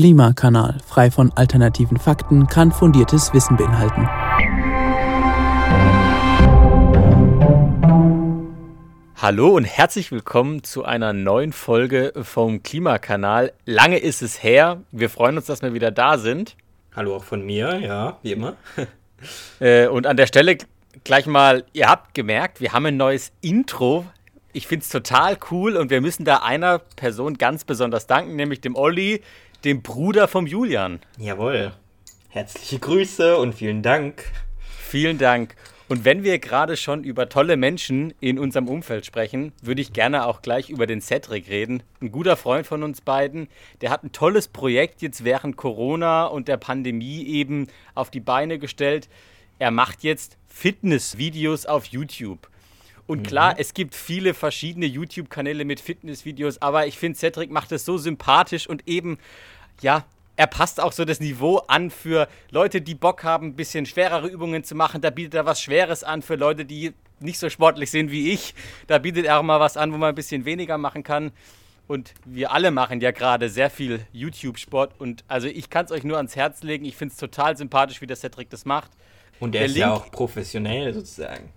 Klimakanal, frei von alternativen Fakten, kann fundiertes Wissen beinhalten. Hallo und herzlich willkommen zu einer neuen Folge vom Klimakanal. Lange ist es her. Wir freuen uns, dass wir wieder da sind. Hallo auch von mir, ja, wie immer. Äh, und an der Stelle gleich mal, ihr habt gemerkt, wir haben ein neues Intro. Ich finde es total cool und wir müssen da einer Person ganz besonders danken, nämlich dem Olli, dem Bruder vom Julian. Jawohl. Herzliche Grüße und vielen Dank. Vielen Dank. Und wenn wir gerade schon über tolle Menschen in unserem Umfeld sprechen, würde ich gerne auch gleich über den Cedric reden. Ein guter Freund von uns beiden, der hat ein tolles Projekt jetzt während Corona und der Pandemie eben auf die Beine gestellt. Er macht jetzt Fitnessvideos auf YouTube. Und klar, es gibt viele verschiedene YouTube-Kanäle mit Fitnessvideos, aber ich finde, Cedric macht es so sympathisch und eben, ja, er passt auch so das Niveau an für Leute, die Bock haben, ein bisschen schwerere Übungen zu machen. Da bietet er was Schweres an für Leute, die nicht so sportlich sind wie ich. Da bietet er auch mal was an, wo man ein bisschen weniger machen kann. Und wir alle machen ja gerade sehr viel YouTube-Sport. Und also ich kann es euch nur ans Herz legen. Ich finde es total sympathisch, wie der Cedric das macht. Und er ist ja Link- auch professionell sozusagen.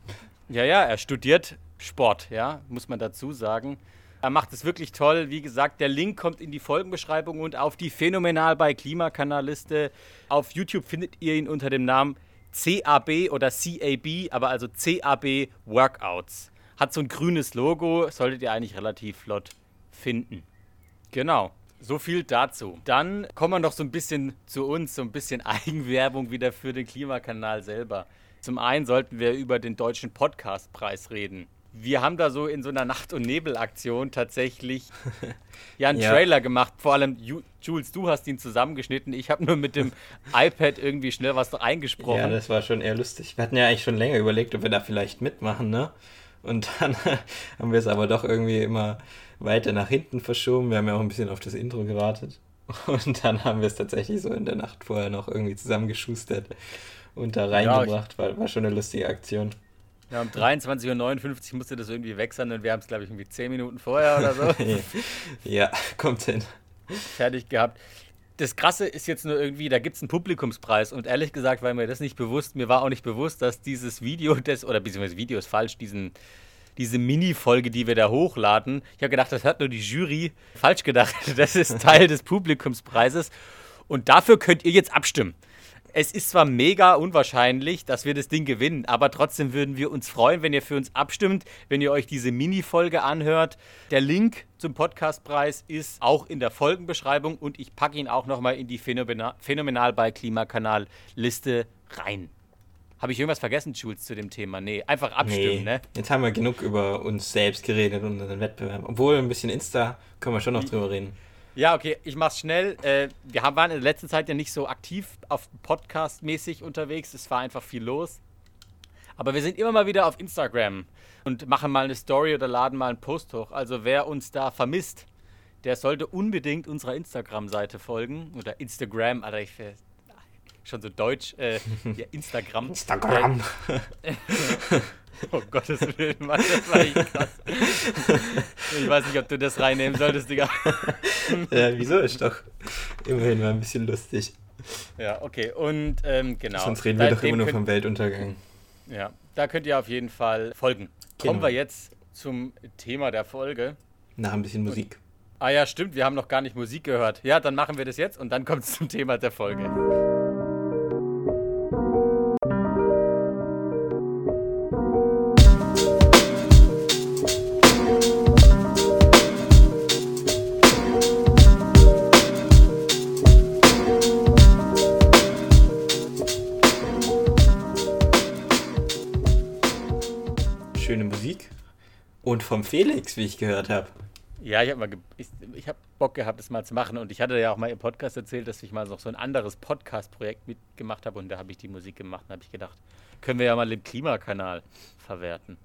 Ja, ja, er studiert Sport, ja, muss man dazu sagen. Er macht es wirklich toll. Wie gesagt, der Link kommt in die Folgenbeschreibung und auf die Phänomenal bei Klimakanalliste. Auf YouTube findet ihr ihn unter dem Namen CAB oder CAB, aber also CAB Workouts. Hat so ein grünes Logo, solltet ihr eigentlich relativ flott finden. Genau. So viel dazu. Dann kommen wir noch so ein bisschen zu uns, so ein bisschen Eigenwerbung wieder für den Klimakanal selber. Zum einen sollten wir über den deutschen Podcastpreis reden. Wir haben da so in so einer Nacht- und Nebel-Aktion tatsächlich ja einen Ja. Trailer gemacht. Vor allem, Ju Jules, du hast ihn zusammengeschnitten. Ich habe nur mit dem iPad irgendwie schnell was eingesprochen. Ja, das war schon eher lustig. Wir hatten ja eigentlich schon länger überlegt, ob wir da vielleicht mitmachen, ne? Und dann haben wir es aber doch irgendwie immer weiter nach hinten verschoben. Wir haben ja auch ein bisschen auf das Intro gewartet. Und dann haben wir es tatsächlich so in der Nacht vorher noch irgendwie zusammengeschustert und da reingebracht. War, war schon eine lustige Aktion. Ja, um 23.59 Uhr musste das irgendwie weg sein und wir haben es, glaube ich, irgendwie 10 Minuten vorher oder so. ja, kommt hin. fertig gehabt. Das Krasse ist jetzt nur irgendwie, da gibt es einen Publikumspreis und ehrlich gesagt war mir das nicht bewusst. Mir war auch nicht bewusst, dass dieses Video, das, oder beziehungsweise Video ist falsch, diesen, diese Mini-Folge, die wir da hochladen. Ich habe gedacht, das hat nur die Jury falsch gedacht. Das ist Teil des Publikumspreises und dafür könnt ihr jetzt abstimmen. Es ist zwar mega unwahrscheinlich, dass wir das Ding gewinnen, aber trotzdem würden wir uns freuen, wenn ihr für uns abstimmt, wenn ihr euch diese Mini-Folge anhört. Der Link zum Podcastpreis ist auch in der Folgenbeschreibung und ich packe ihn auch nochmal in die Phänomena Phänomenal bei Klimakanal Liste rein. Habe ich irgendwas vergessen, Jules, zu dem Thema? Nee, einfach abstimmen, Nee, ne? jetzt haben wir genug über uns selbst geredet und unseren Wettbewerb. Obwohl, ein bisschen Insta können wir schon noch drüber reden. Ja, okay, ich mach's schnell. Äh, wir haben, waren in der letzten Zeit ja nicht so aktiv auf Podcast-mäßig unterwegs. Es war einfach viel los. Aber wir sind immer mal wieder auf Instagram und machen mal eine Story oder laden mal einen Post hoch. Also wer uns da vermisst, der sollte unbedingt unserer Instagram-Seite folgen. Oder Instagram, Alter, ich äh, schon so deutsch. Äh, ja, Instagram. Instagram. Oh Gottes Willen, Mann, das war echt krass. Ich weiß nicht, ob du das reinnehmen solltest, Digga. ja, wieso ist doch immerhin mal ein bisschen lustig. Ja, okay. Und ähm, genau. Sonst reden wir doch immer nur vom Weltuntergang. Ja, da könnt ihr auf jeden Fall folgen. Kommen Genau. wir jetzt zum Thema der Folge. Nach ein bisschen Musik. Ah ja, stimmt, wir haben noch gar nicht Musik gehört. Ja, dann machen wir das jetzt und dann kommt es zum Thema der Folge. Vom Felix, wie ich gehört habe. Ja, ich habe mal ich, ich hab Bock gehabt, das mal zu machen und ich hatte ja auch mal im Podcast erzählt, dass ich mal noch so ein anderes Podcast-Projekt mitgemacht habe und da habe ich die Musik gemacht und habe ich gedacht, können wir ja mal im Klimakanal verwerten.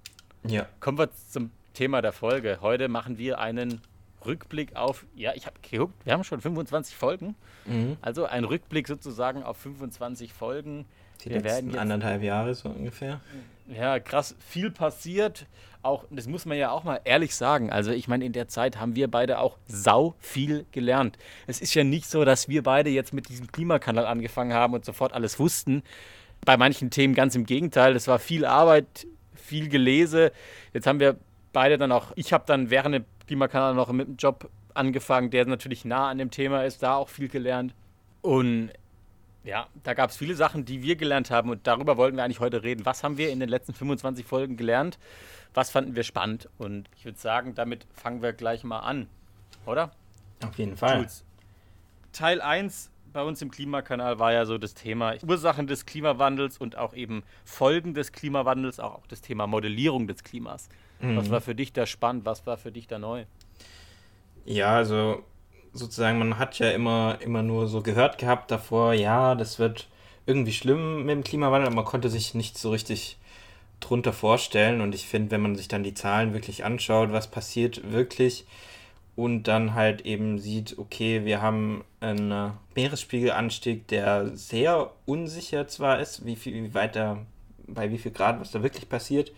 Ja. Kommen wir zum Thema der Folge. Heute machen wir einen Rückblick auf, ja, ich habe geguckt, wir haben schon 25 Folgen. Mhm. Also ein Rückblick sozusagen auf 25 Folgen. Die wir werden letzten jetzt, anderthalb Jahre so ungefähr. ja, krass, viel passiert. Auch, das muss man ja auch mal ehrlich sagen, also ich meine, in der Zeit haben wir beide auch sau viel gelernt. Es ist ja nicht so, dass wir beide jetzt mit diesem Klimakanal angefangen haben und sofort alles wussten. Bei manchen Themen ganz im Gegenteil, das war viel Arbeit, viel Gelese. Jetzt haben wir beide dann auch, ich habe dann während dem Klimakanal noch mit einem Job angefangen, der natürlich nah an dem Thema ist, da auch viel gelernt. Und ja, da gab es viele Sachen, die wir gelernt haben und darüber wollten wir eigentlich heute reden. Was haben wir in den letzten 25 Folgen gelernt? Was fanden wir spannend? Und ich würde sagen, damit fangen wir gleich mal an, oder? Auf jeden Fall. Jules. Teil 1 bei uns im Klimakanal war ja so das Thema Ursachen des Klimawandels und auch eben Folgen des Klimawandels, auch, das Thema Modellierung des Klimas. Mhm. Was war für dich da spannend? Was war für dich da neu? Ja, also sozusagen, man hat ja immer, immer nur so gehört gehabt davor, ja, das wird irgendwie schlimm mit dem Klimawandel, aber man konnte sich nicht so richtig drunter vorstellen. Und ich finde, wenn man sich dann die Zahlen wirklich anschaut, was passiert wirklich und dann halt eben sieht, okay, wir haben einen Meeresspiegelanstieg, der sehr unsicher zwar ist, wie viel, wie weiter, bei wie viel Grad, was da wirklich passiert.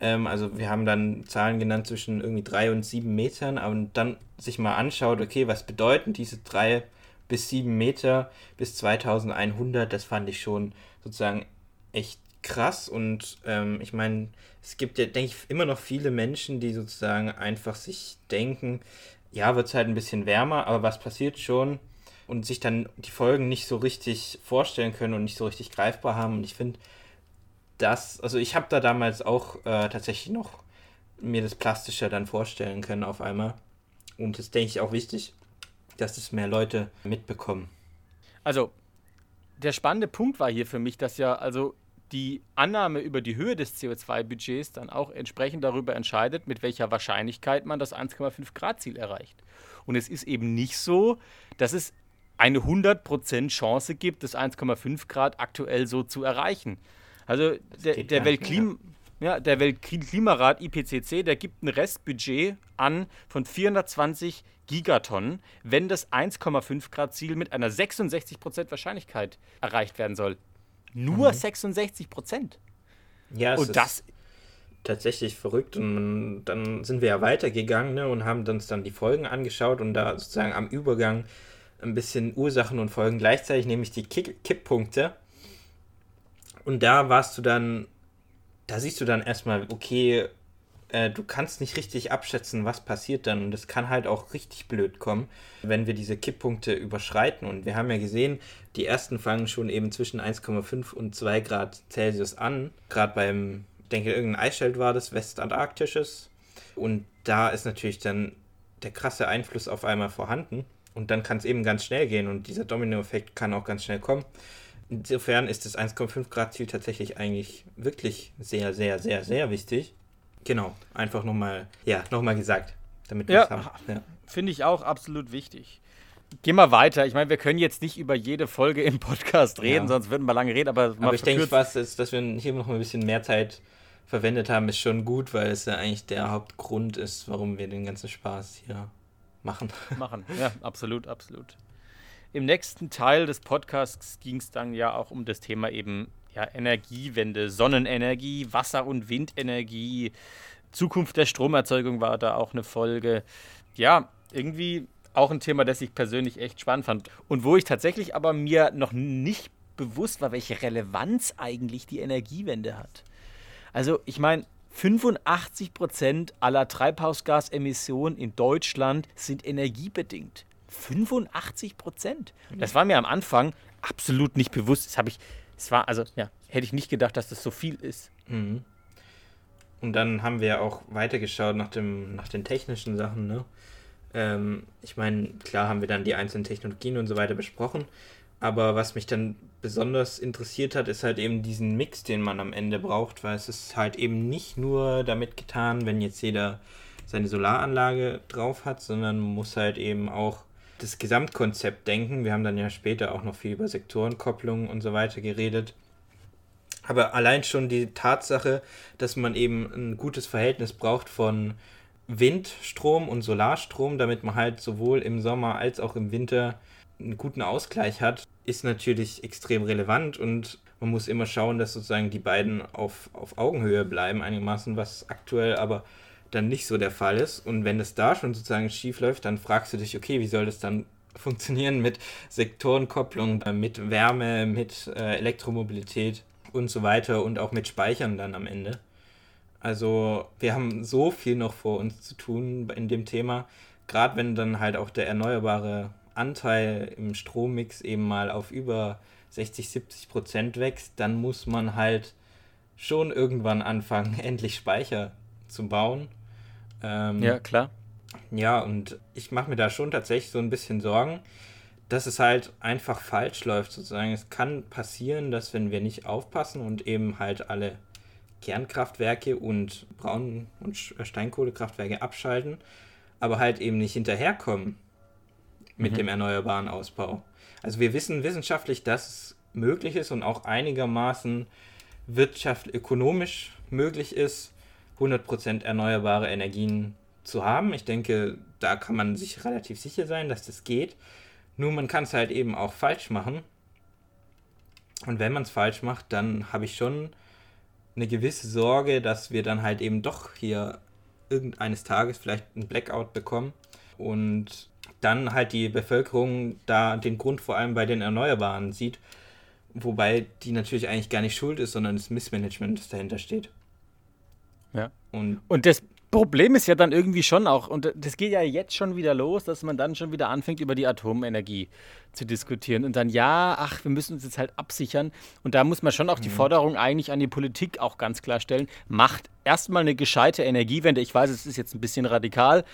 Ähm, also wir haben dann Zahlen genannt zwischen irgendwie drei und sieben Metern, aber dann sich mal anschaut, okay, was bedeuten diese drei bis sieben Meter bis 2100, das fand ich schon sozusagen echt krass. Und ähm, ich meine, es gibt ja, denke ich, immer noch viele Menschen, die sozusagen einfach sich denken, ja, wird es halt ein bisschen wärmer, aber was passiert schon? Und sich dann die Folgen nicht so richtig vorstellen können und nicht so richtig greifbar haben. Und ich finde, das, also ich habe da damals auch äh, tatsächlich noch mir das Plastische dann vorstellen können auf einmal. Und das denke ich auch wichtig, dass es mehr Leute mitbekommen. Also, der spannende Punkt war hier für mich, dass ja also die Annahme über die Höhe des CO2-Budgets dann auch entsprechend darüber entscheidet, mit welcher Wahrscheinlichkeit man das 1,5 Grad Ziel erreicht. Und es ist eben nicht so, dass es eine 100% Chance gibt, das 1,5 Grad aktuell so zu erreichen. Also der, der, Weltklim ja, der Weltklimarat IPCC, der gibt ein Restbudget an von 420 Gigatonnen, wenn das 1,5 Grad Ziel mit einer 66% Wahrscheinlichkeit erreicht werden soll. Nur mhm. 66 Prozent. Ja, es und das tatsächlich verrückt und dann sind wir ja weitergegangen ne, und haben uns dann die Folgen angeschaut und da sozusagen am Übergang ein bisschen Ursachen und Folgen gleichzeitig, nämlich die Kipppunkte und da warst du dann, da siehst du dann erstmal, okay, äh, du kannst nicht richtig abschätzen, was passiert dann. Und das kann halt auch richtig blöd kommen, wenn wir diese Kipppunkte überschreiten. Und wir haben ja gesehen, die ersten fangen schon eben zwischen 1,5 und 2 Grad Celsius an. Gerade beim, ich denke, irgendein Eisschild war das, Westantarktisches. Und da ist natürlich dann der krasse Einfluss auf einmal vorhanden. Und dann kann es eben ganz schnell gehen und dieser Dominoeffekt kann auch ganz schnell kommen. Insofern ist das 1,5 Grad Ziel tatsächlich eigentlich wirklich sehr, sehr, sehr, sehr wichtig. Genau, einfach nochmal, ja, nochmal gesagt, damit wir ja, es haben. Ja. Finde ich auch absolut wichtig. Gehen wir weiter. Ich meine, wir können jetzt nicht über jede Folge im Podcast reden, ja. sonst würden wir lange reden. Aber, aber ich denke, was ist, dass wir hier noch ein bisschen mehr Zeit verwendet haben, ist schon gut, weil es ja eigentlich der Hauptgrund ist, warum wir den ganzen Spaß hier machen. Machen, ja, absolut, absolut. Im nächsten Teil des Podcasts ging es dann ja auch um das Thema eben ja, Energiewende, Sonnenenergie, Wasser- und Windenergie, Zukunft der Stromerzeugung war da auch eine Folge. Ja, irgendwie auch ein Thema, das ich persönlich echt spannend fand. Und wo ich tatsächlich aber mir noch nicht bewusst war, welche Relevanz eigentlich die Energiewende hat. Also ich meine, 85 Prozent aller Treibhausgasemissionen in Deutschland sind energiebedingt. 85 Prozent. Das war mir am Anfang absolut nicht bewusst. Das habe ich, es war, also, ja, hätte ich nicht gedacht, dass das so viel ist. Mhm. Und dann haben wir auch weitergeschaut nach, dem, nach den technischen Sachen, ne? Ähm, ich meine, klar haben wir dann die einzelnen Technologien und so weiter besprochen, aber was mich dann besonders interessiert hat, ist halt eben diesen Mix, den man am Ende braucht, weil es ist halt eben nicht nur damit getan, wenn jetzt jeder seine Solaranlage drauf hat, sondern muss halt eben auch das Gesamtkonzept denken. Wir haben dann ja später auch noch viel über Sektorenkopplung und so weiter geredet. Aber allein schon die Tatsache, dass man eben ein gutes Verhältnis braucht von Windstrom und Solarstrom, damit man halt sowohl im Sommer als auch im Winter einen guten Ausgleich hat, ist natürlich extrem relevant und man muss immer schauen, dass sozusagen die beiden auf, auf Augenhöhe bleiben, einigermaßen, was aktuell aber dann nicht so der Fall ist. Und wenn es da schon sozusagen schief läuft, dann fragst du dich, okay, wie soll das dann funktionieren mit Sektorenkopplung, mit Wärme, mit äh, Elektromobilität und so weiter und auch mit Speichern dann am Ende. Also wir haben so viel noch vor uns zu tun in dem Thema, gerade wenn dann halt auch der erneuerbare Anteil im Strommix eben mal auf über 60, 70 Prozent wächst, dann muss man halt schon irgendwann anfangen, endlich Speicher zu bauen. Ähm, ja, klar. Ja, und ich mache mir da schon tatsächlich so ein bisschen Sorgen, dass es halt einfach falsch läuft, sozusagen. Es kann passieren, dass wenn wir nicht aufpassen und eben halt alle Kernkraftwerke und Braun- und Steinkohlekraftwerke abschalten, aber halt eben nicht hinterherkommen mit mhm. dem erneuerbaren Ausbau. Also wir wissen wissenschaftlich, dass es möglich ist und auch einigermaßen wirtschaftlich, ökonomisch möglich ist, 100% erneuerbare Energien zu haben. Ich denke, da kann man sich relativ sicher sein, dass das geht. Nur man kann es halt eben auch falsch machen. Und wenn man es falsch macht, dann habe ich schon eine gewisse Sorge, dass wir dann halt eben doch hier irgendeines Tages vielleicht einen Blackout bekommen und dann halt die Bevölkerung da den Grund vor allem bei den Erneuerbaren sieht, wobei die natürlich eigentlich gar nicht schuld ist, sondern das Missmanagement, das dahinter steht. Ja. Und, und das Problem ist ja dann irgendwie schon auch, und das geht ja jetzt schon wieder los, dass man dann schon wieder anfängt, über die Atomenergie zu diskutieren. Und dann, ja, ach, wir müssen uns jetzt halt absichern. Und da muss man schon auch die mhm. Forderung eigentlich an die Politik auch ganz klar stellen, macht erstmal eine gescheite Energiewende. Ich weiß, es ist jetzt ein bisschen radikal.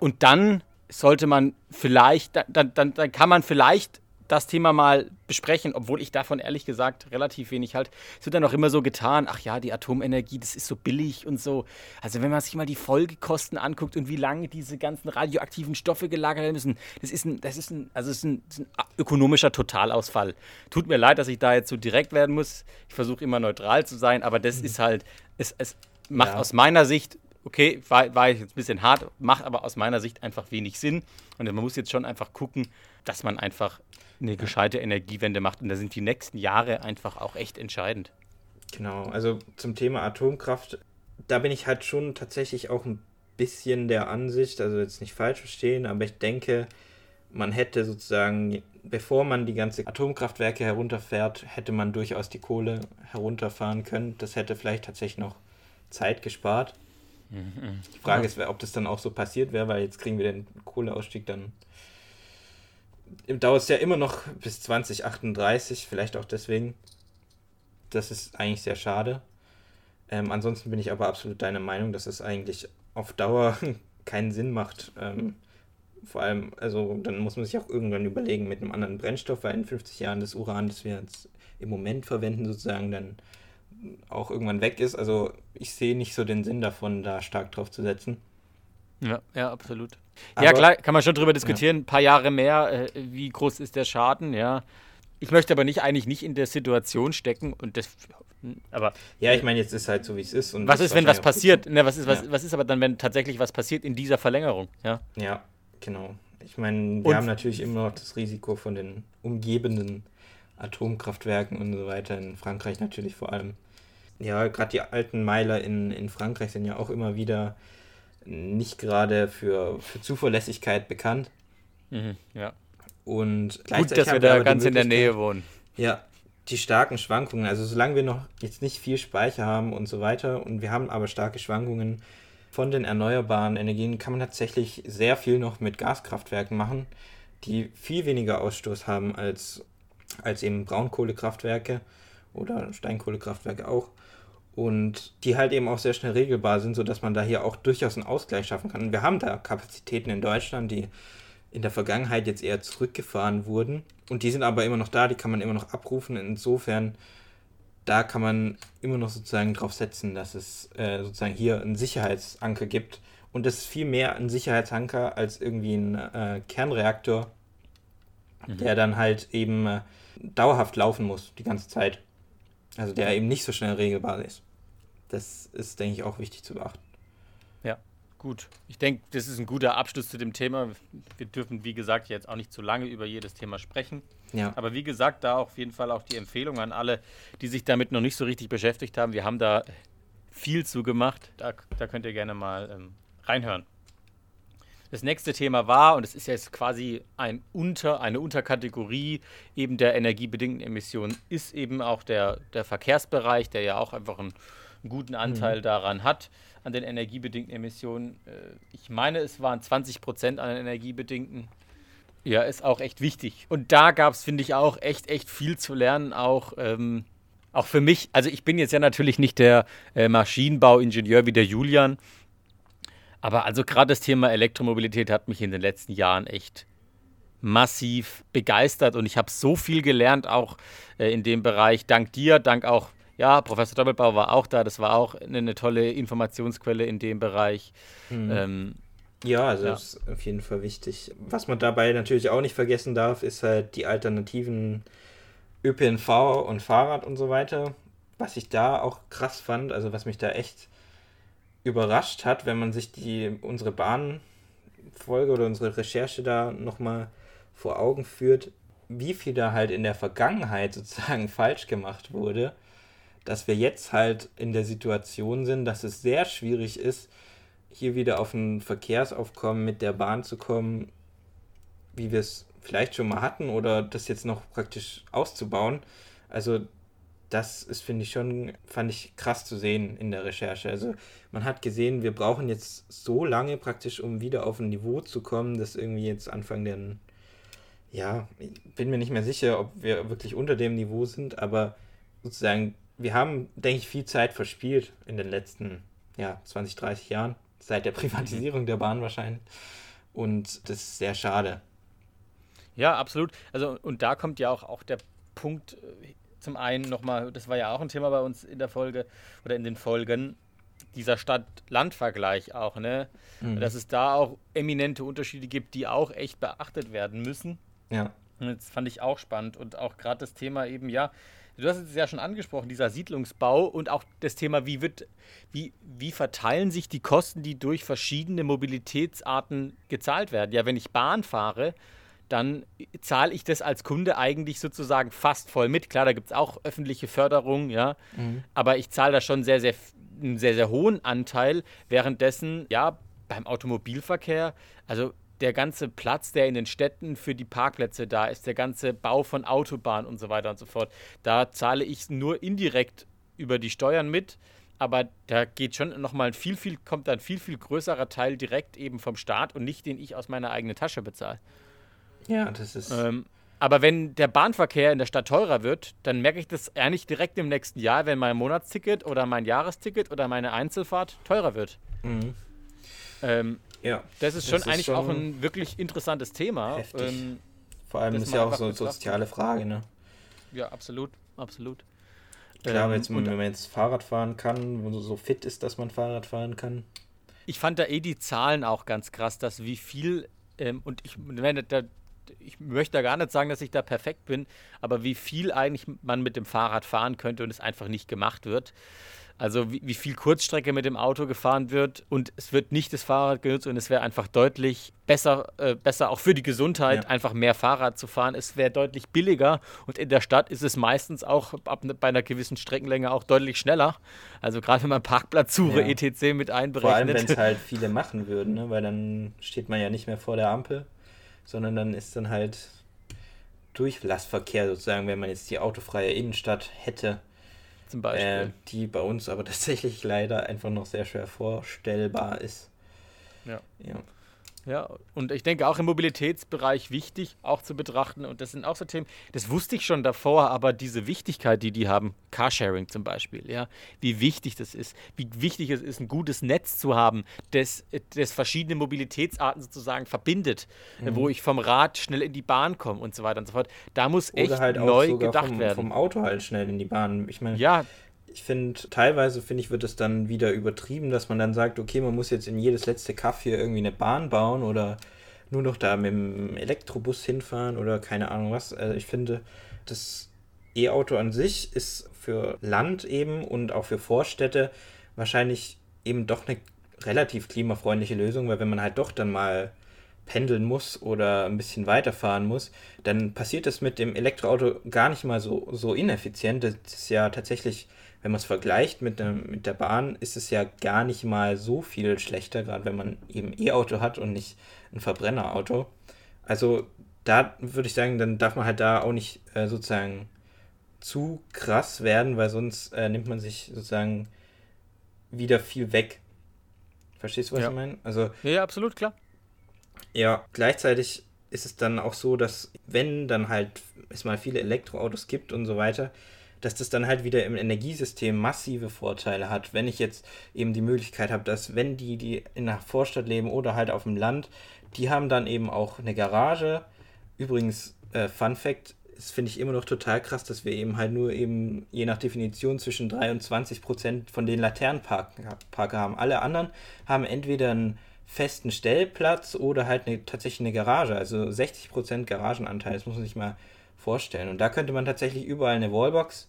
Und dann sollte man vielleicht, dann, dann, dann kann man vielleicht das Thema mal besprechen, obwohl ich davon ehrlich gesagt relativ wenig halt. Es wird dann auch immer so getan, ach ja, die Atomenergie, das ist so billig und so. Also wenn man sich mal die Folgekosten anguckt und wie lange diese ganzen radioaktiven Stoffe gelagert werden müssen, das ist ein, das ist ein, also ist ein, ist ein ökonomischer Totalausfall. Tut mir leid, dass ich da jetzt so direkt werden muss. Ich versuche immer neutral zu sein, aber das mhm. ist halt, es, es macht ja. aus meiner Sicht okay, war, war jetzt ein bisschen hart, macht aber aus meiner Sicht einfach wenig Sinn. Und man muss jetzt schon einfach gucken, dass man einfach eine gescheite Energiewende macht. Und da sind die nächsten Jahre einfach auch echt entscheidend. Genau, also zum Thema Atomkraft, da bin ich halt schon tatsächlich auch ein bisschen der Ansicht, also jetzt nicht falsch verstehen, aber ich denke, man hätte sozusagen, bevor man die ganze Atomkraftwerke herunterfährt, hätte man durchaus die Kohle herunterfahren können. Das hätte vielleicht tatsächlich noch Zeit gespart. Mhm. Die Frage ist, ob das dann auch so passiert wäre, weil jetzt kriegen wir den Kohleausstieg dann. Dauert es ja immer noch bis 2038, vielleicht auch deswegen. Das ist eigentlich sehr schade. Ähm, ansonsten bin ich aber absolut deiner Meinung, dass es eigentlich auf Dauer keinen Sinn macht. Ähm, vor allem, also dann muss man sich auch irgendwann überlegen mit einem anderen Brennstoff, weil in 50 Jahren das Uran, das wir jetzt im Moment verwenden, sozusagen, dann auch irgendwann weg ist. Also ich sehe nicht so den Sinn davon, da stark drauf zu setzen. Ja, ja, absolut. Aber, ja, klar, kann man schon drüber diskutieren. Ein paar Jahre mehr, äh, wie groß ist der Schaden, ja. Ich möchte aber nicht eigentlich nicht in der Situation stecken und das. Aber. Ja, ich meine, jetzt ist halt so, wie es ist. was ist, wenn was passiert? Ne, was, ist, was, ja. was ist aber dann, wenn tatsächlich was passiert in dieser Verlängerung? Ja, ja genau. Ich meine, wir und, haben natürlich immer noch das Risiko von den umgebenden Atomkraftwerken und so weiter, in Frankreich natürlich vor allem. Ja, gerade die alten Meiler in, in Frankreich sind ja auch immer wieder nicht gerade für, für Zuverlässigkeit bekannt. Mhm, ja. Und Gut, dass wir da ganz in der Nähe wohnen. Ja, die starken Schwankungen, also solange wir noch jetzt nicht viel Speicher haben und so weiter und wir haben aber starke Schwankungen von den erneuerbaren Energien, kann man tatsächlich sehr viel noch mit Gaskraftwerken machen, die viel weniger Ausstoß haben als, als eben Braunkohlekraftwerke oder Steinkohlekraftwerke auch und die halt eben auch sehr schnell regelbar sind, sodass man da hier auch durchaus einen Ausgleich schaffen kann. Und wir haben da Kapazitäten in Deutschland, die in der Vergangenheit jetzt eher zurückgefahren wurden und die sind aber immer noch da, die kann man immer noch abrufen. Insofern, da kann man immer noch sozusagen drauf setzen, dass es äh, sozusagen hier einen Sicherheitsanker gibt. Und das ist viel mehr ein Sicherheitsanker als irgendwie ein äh, Kernreaktor, mhm. der dann halt eben äh, dauerhaft laufen muss, die ganze Zeit. Also der eben nicht so schnell regelbar ist. Das ist, denke ich, auch wichtig zu beachten. Ja, Gut, ich denke, das ist ein guter Abschluss zu dem Thema. Wir dürfen, wie gesagt, jetzt auch nicht zu lange über jedes Thema sprechen. Ja. Aber wie gesagt, da auf jeden Fall auch die Empfehlung an alle, die sich damit noch nicht so richtig beschäftigt haben. Wir haben da viel zu gemacht. Da, da könnt ihr gerne mal ähm, reinhören. Das nächste Thema war, und es ist jetzt quasi ein Unter, eine Unterkategorie eben der energiebedingten Emissionen, ist eben auch der, der Verkehrsbereich, der ja auch einfach einen, einen guten Anteil mhm. daran hat an den energiebedingten Emissionen. Äh, ich meine, es waren 20 Prozent an den energiebedingten. Ja, ist auch echt wichtig. Und da gab es, finde ich, auch echt, echt viel zu lernen, auch. Ähm, auch für mich, also ich bin jetzt ja natürlich nicht der äh, Maschinenbauingenieur wie der Julian, aber also gerade das Thema Elektromobilität hat mich in den letzten Jahren echt massiv begeistert und ich habe so viel gelernt, auch äh, in dem Bereich. Dank dir, dank auch ja, Professor Doppelbau war auch da. Das war auch eine, eine tolle Informationsquelle in dem Bereich. Mhm. Ähm, ja, also ja. ist auf jeden Fall wichtig. Was man dabei natürlich auch nicht vergessen darf, ist halt die alternativen ÖPNV und Fahrrad und so weiter. Was ich da auch krass fand, also was mich da echt überrascht hat, wenn man sich die unsere Bahnfolge oder unsere Recherche da nochmal vor Augen führt, wie viel da halt in der Vergangenheit sozusagen falsch gemacht wurde dass wir jetzt halt in der Situation sind, dass es sehr schwierig ist, hier wieder auf ein Verkehrsaufkommen mit der Bahn zu kommen, wie wir es vielleicht schon mal hatten oder das jetzt noch praktisch auszubauen. Also das ist, finde ich schon, fand ich krass zu sehen in der Recherche. Also man hat gesehen, wir brauchen jetzt so lange praktisch, um wieder auf ein Niveau zu kommen, das irgendwie jetzt Anfang der, ja, ich bin mir nicht mehr sicher, ob wir wirklich unter dem Niveau sind, aber sozusagen wir haben, denke ich, viel Zeit verspielt in den letzten ja, 20, 30 Jahren, seit der Privatisierung der Bahn wahrscheinlich. Und das ist sehr schade. Ja, absolut. Also, und da kommt ja auch, auch der Punkt, äh, zum einen nochmal, das war ja auch ein Thema bei uns in der Folge oder in den Folgen, dieser Stadt-Land-Vergleich auch, ne? Mhm. Dass es da auch eminente Unterschiede gibt, die auch echt beachtet werden müssen. Ja. Und das fand ich auch spannend. Und auch gerade das Thema eben, ja, du hast es ja schon angesprochen, dieser Siedlungsbau und auch das Thema, wie, wird, wie, wie verteilen sich die Kosten, die durch verschiedene Mobilitätsarten gezahlt werden. Ja, wenn ich Bahn fahre, dann zahle ich das als Kunde eigentlich sozusagen fast voll mit. Klar, da gibt es auch öffentliche Förderung, ja, mhm. aber ich zahle da schon sehr, sehr, einen sehr, sehr hohen Anteil. Währenddessen, ja, beim Automobilverkehr, also der ganze Platz, der in den Städten für die Parkplätze da ist, der ganze Bau von Autobahnen und so weiter und so fort, da zahle ich nur indirekt über die Steuern mit. Aber da geht schon nochmal ein viel, viel, kommt ein viel, viel größerer Teil direkt eben vom Staat und nicht den ich aus meiner eigenen Tasche bezahle. Ja, das ist. Ähm, aber wenn der Bahnverkehr in der Stadt teurer wird, dann merke ich das eigentlich direkt im nächsten Jahr, wenn mein Monatsticket oder mein Jahresticket oder meine Einzelfahrt teurer wird. Mhm. Ähm, ja. Das ist schon das ist eigentlich schon auch ein wirklich interessantes Thema. Ähm, Vor allem ist ja auch so eine soziale Frage, ne? Ja, absolut, absolut. Klar, ähm, jetzt, wenn man jetzt Fahrrad fahren kann, wenn man so fit ist, dass man Fahrrad fahren kann. Ich fand da eh die Zahlen auch ganz krass, dass wie viel, ähm, und ich, da, ich möchte da gar nicht sagen, dass ich da perfekt bin, aber wie viel eigentlich man mit dem Fahrrad fahren könnte und es einfach nicht gemacht wird. Also wie, wie, viel Kurzstrecke mit dem Auto gefahren wird und es wird nicht das Fahrrad genutzt und es wäre einfach deutlich besser, äh, besser auch für die Gesundheit, ja. einfach mehr Fahrrad zu fahren. Es wäre deutlich billiger und in der Stadt ist es meistens auch ab, ne, bei einer gewissen Streckenlänge auch deutlich schneller. Also gerade wenn man Parkplatzsuche ja. etc. mit einberechnet. Vor allem, wenn es halt viele machen würden, ne? weil dann steht man ja nicht mehr vor der Ampel, sondern dann ist dann halt Durchlassverkehr sozusagen, wenn man jetzt die autofreie Innenstadt hätte zum Beispiel. Äh, die bei uns aber tatsächlich leider einfach noch sehr schwer vorstellbar ist. Ja. ja. Ja, und ich denke auch im Mobilitätsbereich wichtig auch zu betrachten. Und das sind auch so Themen, das wusste ich schon davor, aber diese Wichtigkeit, die die haben, Carsharing zum Beispiel, ja, wie wichtig das ist, wie wichtig es ist, ein gutes Netz zu haben, das, das verschiedene Mobilitätsarten sozusagen verbindet, mhm. wo ich vom Rad schnell in die Bahn komme und so weiter und so fort. Da muss echt halt neu gedacht vom, werden. Vom Auto halt schnell in die Bahn. Ich meine, ja, ich finde, teilweise finde ich, wird es dann wieder übertrieben, dass man dann sagt, okay, man muss jetzt in jedes letzte Kaff hier irgendwie eine Bahn bauen oder nur noch da mit dem Elektrobus hinfahren oder keine Ahnung was. Also ich finde, das E-Auto an sich ist für Land eben und auch für Vorstädte wahrscheinlich eben doch eine relativ klimafreundliche Lösung, weil wenn man halt doch dann mal pendeln muss oder ein bisschen weiterfahren muss, dann passiert das mit dem Elektroauto gar nicht mal so, so ineffizient. Das ist ja tatsächlich, wenn man es vergleicht mit, der, mit der Bahn, ist es ja gar nicht mal so viel schlechter, gerade wenn man eben E-Auto hat und nicht ein Verbrennerauto. Also da würde ich sagen, dann darf man halt da auch nicht äh, sozusagen zu krass werden, weil sonst äh, nimmt man sich sozusagen wieder viel weg. Verstehst du, was Ja. ich meine? Also Ja, absolut, klar. ja, gleichzeitig ist es dann auch so, dass wenn dann halt es mal viele Elektroautos gibt und so weiter, dass das dann halt wieder im Energiesystem massive Vorteile hat. Wenn ich jetzt eben die Möglichkeit habe, dass wenn die, die in einer Vorstadt leben oder halt auf dem Land, die haben dann eben auch eine Garage. Übrigens, äh, Fun Fact, das finde ich immer noch total krass, dass wir eben halt nur eben je nach Definition zwischen 3 und 20 Prozent von den Laternenparker haben. Alle anderen haben entweder einen festen Stellplatz oder halt eine, tatsächlich eine Garage. Also 60 Prozent Garagenanteil, das muss man sich mal vorstellen. Und da könnte man tatsächlich überall eine Wallbox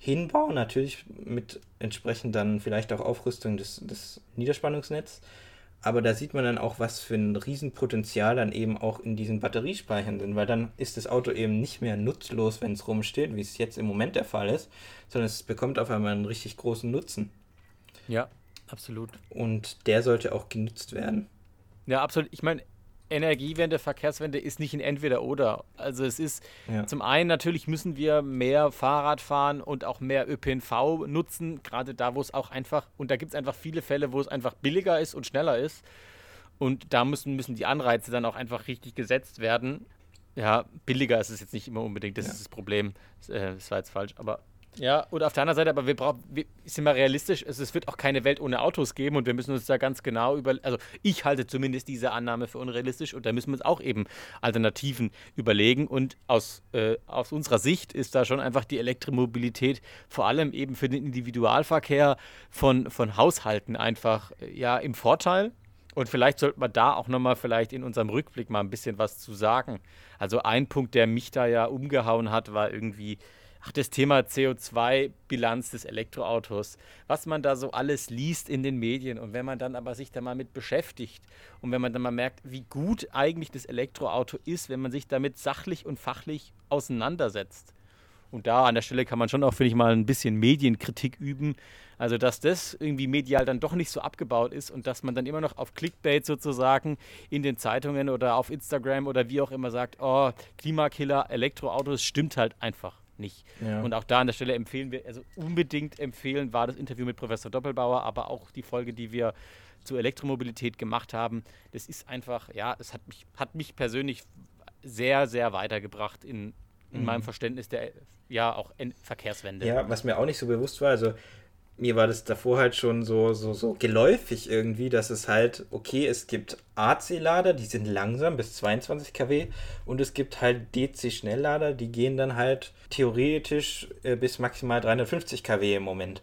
hinbauen, natürlich mit entsprechend dann vielleicht auch Aufrüstung des, des Niederspannungsnetzes. Aber da sieht man dann auch, was für ein Riesenpotenzial dann eben auch in diesen Batteriespeichern sind, weil dann ist das Auto eben nicht mehr nutzlos, wenn es rumsteht, wie es jetzt im Moment der Fall ist, sondern es bekommt auf einmal einen richtig großen Nutzen. Ja, absolut. Und der sollte auch genutzt werden. Ja, absolut. Ich meine, Energiewende, Verkehrswende ist nicht ein Entweder-Oder. Also es ist Ja. zum einen natürlich müssen wir mehr Fahrrad fahren und auch mehr ÖPNV nutzen, gerade da, wo es auch einfach, und da gibt es einfach viele Fälle, wo es einfach billiger ist und schneller ist. Und da müssen, müssen die Anreize dann auch einfach richtig gesetzt werden. Ja, billiger ist es jetzt nicht immer unbedingt, das Ja. ist das Problem. Das, äh, das war jetzt falsch, aber ja, oder auf der anderen Seite, aber wir brauchen, wir, sind wir realistisch, es, es wird auch keine Welt ohne Autos geben und wir müssen uns da ganz genau über, also ich halte zumindest diese Annahme für unrealistisch und da müssen wir uns auch eben Alternativen überlegen und aus, äh, aus unserer Sicht ist da schon einfach die Elektromobilität vor allem eben für den Individualverkehr von, von Haushalten einfach äh, ja im Vorteil. Und vielleicht sollten wir da auch nochmal vielleicht in unserem Rückblick mal ein bisschen was zu sagen. Also ein Punkt, der mich da ja umgehauen hat, war irgendwie, ach, das Thema CO2-Bilanz des Elektroautos. Was man da so alles liest in den Medien und wenn man dann aber sich da mal mit beschäftigt und wenn man dann mal merkt, wie gut eigentlich das Elektroauto ist, wenn man sich damit sachlich und fachlich auseinandersetzt. Und da an der Stelle kann man schon auch, finde ich, mal ein bisschen Medienkritik üben. Also, dass das irgendwie medial dann doch nicht so abgebaut ist und dass man dann immer noch auf Clickbait sozusagen in den Zeitungen oder auf Instagram oder wie auch immer sagt, oh, Klimakiller, Elektroautos, stimmt halt einfach nicht. Ja. Und auch da an der Stelle empfehlen wir, also unbedingt empfehlen war das Interview mit Professor Doppelbauer, aber auch die Folge, die wir zur Elektromobilität gemacht haben. Das ist einfach, ja, es hat mich, hat mich persönlich sehr, sehr weitergebracht in, in meinem Verständnis der, ja, auch en Verkehrswende. Ja, was mir auch nicht so bewusst war, also mir war das davor halt schon so, so, so geläufig irgendwie, dass es halt, okay, es gibt AC-Lader, die sind langsam bis 22 kW und es gibt halt DC-Schnelllader, die gehen dann halt theoretisch äh, bis maximal 350 kW im Moment.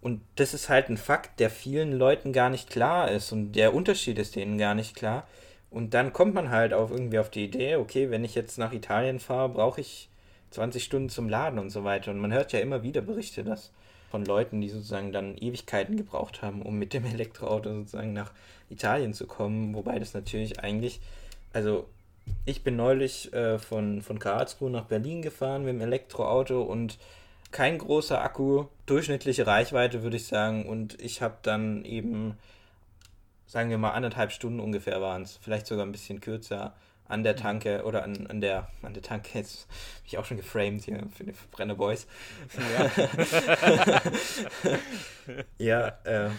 Und das ist halt ein Fakt, der vielen Leuten gar nicht klar ist und der Unterschied ist denen gar nicht klar. Und dann kommt man halt auf irgendwie auf die Idee, okay, wenn ich jetzt nach Italien fahre, brauche ich 20 Stunden zum Laden und so weiter. Und man hört ja immer wieder Berichte, dass von Leuten, die sozusagen dann Ewigkeiten gebraucht haben, um mit dem Elektroauto sozusagen nach Italien zu kommen. Wobei das natürlich eigentlich, also ich bin neulich äh, von, von Karlsruhe nach Berlin gefahren mit dem Elektroauto und kein großer Akku, durchschnittliche Reichweite würde ich sagen. Und ich habe dann eben, sagen wir mal, anderthalb Stunden ungefähr waren es, vielleicht sogar ein bisschen kürzer an der Tanke oder an, an der an der Tanke, jetzt bin ich auch schon geframed hier für die Brenner Boys. Ja, äh,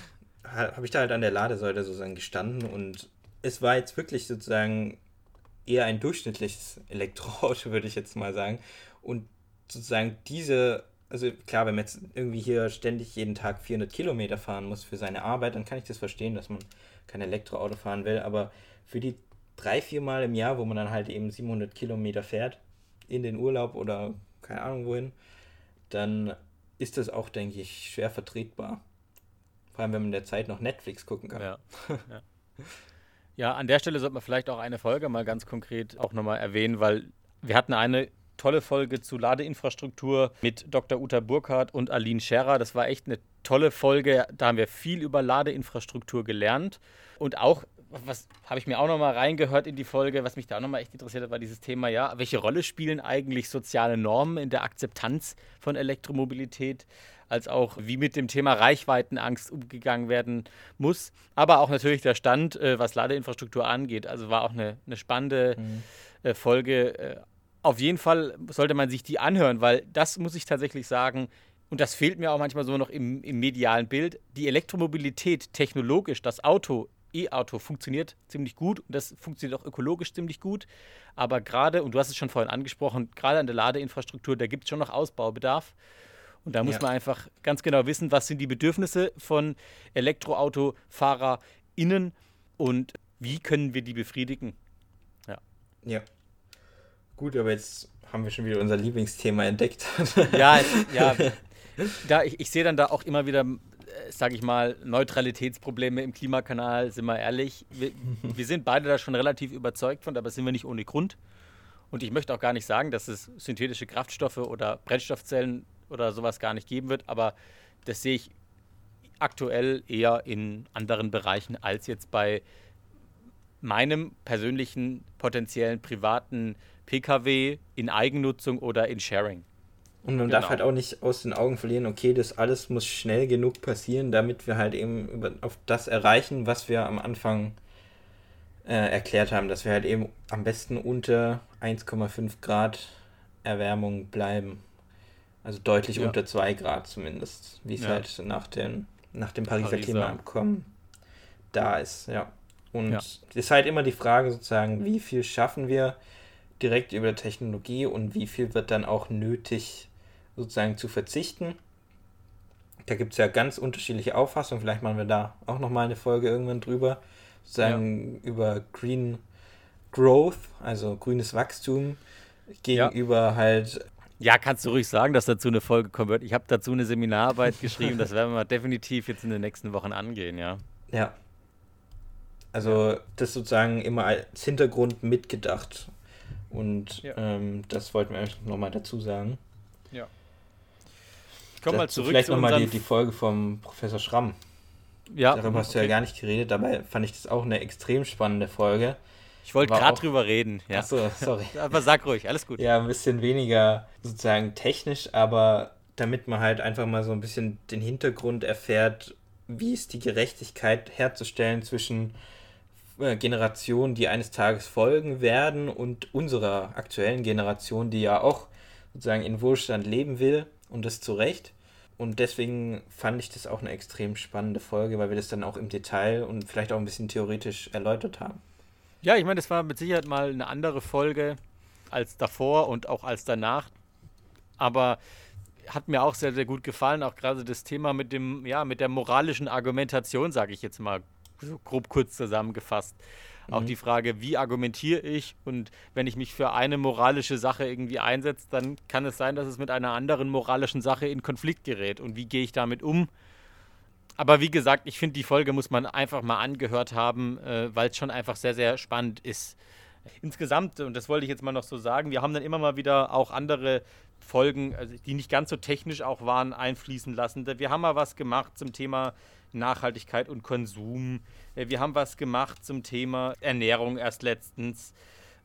habe ich da halt an der Ladesäule sozusagen gestanden und es war jetzt wirklich sozusagen eher ein durchschnittliches Elektroauto, würde ich jetzt mal sagen. Und sozusagen diese, also klar, wenn man jetzt irgendwie hier ständig jeden Tag 400 Kilometer fahren muss für seine Arbeit, dann kann ich das verstehen, dass man kein Elektroauto fahren will. Aber für die drei, vier Mal im Jahr, wo man dann halt eben 700 Kilometer fährt, in den Urlaub oder keine Ahnung wohin, dann ist das auch, denke ich, schwer vertretbar. Vor allem, wenn man in der Zeit noch Netflix gucken kann. Ja. ja. ja, an der Stelle sollte man vielleicht auch eine Folge mal ganz konkret auch nochmal erwähnen, weil wir hatten eine tolle Folge zu Ladeinfrastruktur mit Dr. Uta Burkhardt und Aline Scherer. Das war echt eine tolle Folge. Da haben wir viel über Ladeinfrastruktur gelernt und auch was habe ich mir auch noch mal reingehört in die Folge, was mich da auch noch mal echt interessiert hat, war dieses Thema, ja, welche Rolle spielen eigentlich soziale Normen in der Akzeptanz von Elektromobilität, als auch wie mit dem Thema Reichweitenangst umgegangen werden muss, aber auch natürlich der Stand, äh, was Ladeinfrastruktur angeht. Also war auch eine, eine spannende mhm. äh, Folge. Äh, auf jeden Fall sollte man sich die anhören, weil das muss ich tatsächlich sagen, und das fehlt mir auch manchmal so noch im, im medialen Bild, die Elektromobilität technologisch, das Auto E-Auto funktioniert ziemlich gut und das funktioniert auch ökologisch ziemlich gut. Aber gerade, und du hast es schon vorhin angesprochen, gerade an der Ladeinfrastruktur, da gibt es schon noch Ausbaubedarf. Und da muss ja. man einfach ganz genau wissen, was sind die Bedürfnisse von ElektroautofahrerInnen und wie können wir die befriedigen. Ja. Ja. Gut, aber jetzt haben wir schon wieder unser Lieblingsthema entdeckt. ja, ja. Da, ich, ich sehe dann da auch immer wieder sage ich mal, Neutralitätsprobleme im Klimakanal, sind wir ehrlich. Wir, wir, sind beide da schon relativ überzeugt von, aber sind wir nicht ohne Grund. Und ich möchte auch gar nicht sagen, dass es synthetische Kraftstoffe oder Brennstoffzellen oder sowas gar nicht geben wird, aber das sehe ich aktuell eher in anderen Bereichen als jetzt bei meinem persönlichen potenziellen privaten Pkw in Eigennutzung oder in Sharing. Und man genau. darf halt auch nicht aus den Augen verlieren, okay, das alles muss schnell genug passieren, damit wir halt eben über, auf das erreichen, was wir am Anfang äh, erklärt haben, dass wir halt eben am besten unter 1,5 Grad Erwärmung bleiben. Also deutlich ja. unter 2 Grad zumindest, wie es ja. halt nach, den, nach dem Pariser, Pariser. Klimaabkommen da ist, ja. Und es ja. ist halt immer die Frage sozusagen, wie viel schaffen wir direkt über Technologie und wie viel wird dann auch nötig sozusagen zu verzichten. Da gibt es ja ganz unterschiedliche Auffassungen. Vielleicht machen wir da auch nochmal eine Folge irgendwann drüber. Sozusagen ja. über Green Growth, also grünes Wachstum, gegenüber ja. halt. Ja, kannst du ruhig sagen, dass dazu eine Folge kommen wird. Ich habe dazu eine Seminararbeit geschrieben, das werden wir definitiv jetzt in den nächsten Wochen angehen, ja. Ja. Also ja. das sozusagen immer als Hintergrund mitgedacht. Und ähm, das wollten wir nochmal dazu sagen. Ich komme mal zurück vielleicht zu nochmal die, die Folge vom Professor Schramm. Ja. Darüber hast okay. du ja gar nicht geredet, dabei fand ich das auch eine extrem spannende Folge. Ich wollte gerade drüber reden. Ja. Achso, sorry. aber sag ruhig, alles gut. Ja, ein bisschen weniger sozusagen technisch, aber damit man halt einfach mal so ein bisschen den Hintergrund erfährt, wie ist die Gerechtigkeit herzustellen zwischen äh, Generationen, die eines Tages folgen werden und unserer aktuellen Generation, die ja auch sozusagen in Wohlstand leben will und das zu Recht. Und deswegen fand ich das auch eine extrem spannende Folge, weil wir das dann auch im Detail und vielleicht auch ein bisschen theoretisch erläutert haben. Ja, ich meine, das war mit Sicherheit mal eine andere Folge als davor und auch als danach. Aber hat mir auch sehr, sehr gut gefallen, auch gerade das Thema mit dem, ja, mit der moralischen Argumentation, sage ich jetzt mal so grob kurz zusammengefasst. Auch mhm. die Frage, wie argumentiere ich und wenn ich mich für eine moralische Sache irgendwie einsetze, dann kann es sein, dass es mit einer anderen moralischen Sache in Konflikt gerät. Und wie gehe ich damit um? Aber wie gesagt, ich finde, die Folge muss man einfach mal angehört haben, äh, weil es schon einfach sehr, sehr spannend ist. Insgesamt, und das wollte ich jetzt mal noch so sagen, wir haben dann immer mal wieder auch andere Folgen, also die nicht ganz so technisch auch waren, einfließen lassen. Wir haben mal was gemacht zum Thema Nachhaltigkeit und Konsum. Äh, wir haben was gemacht zum Thema Ernährung erst letztens.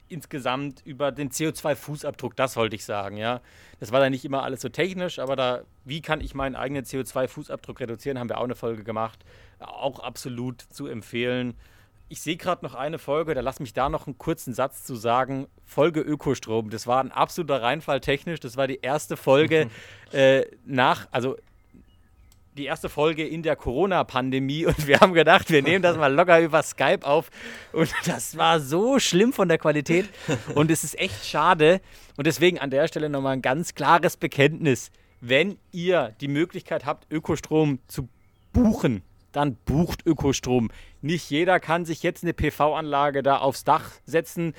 Insgesamt über den CO2-Fußabdruck, das wollte ich sagen, ja. Das war da nicht immer alles so technisch, aber da, wie kann ich meinen eigenen CO2-Fußabdruck reduzieren, haben wir auch eine Folge gemacht. Auch absolut zu empfehlen. Ich sehe gerade noch eine Folge, da lass mich da noch einen kurzen Satz zu sagen. Folge Ökostrom, das war ein absoluter Reinfall technisch. Das war die erste Folge äh, nach, also die erste Folge in der Corona-Pandemie und wir haben gedacht, wir nehmen das mal locker über Skype auf. Und das war so schlimm von der Qualität. Und es ist echt schade. Und deswegen an der Stelle nochmal ein ganz klares Bekenntnis. Wenn ihr die Möglichkeit habt, Ökostrom zu buchen, dann bucht Ökostrom. Nicht jeder kann sich jetzt eine PV-Anlage da aufs Dach setzen.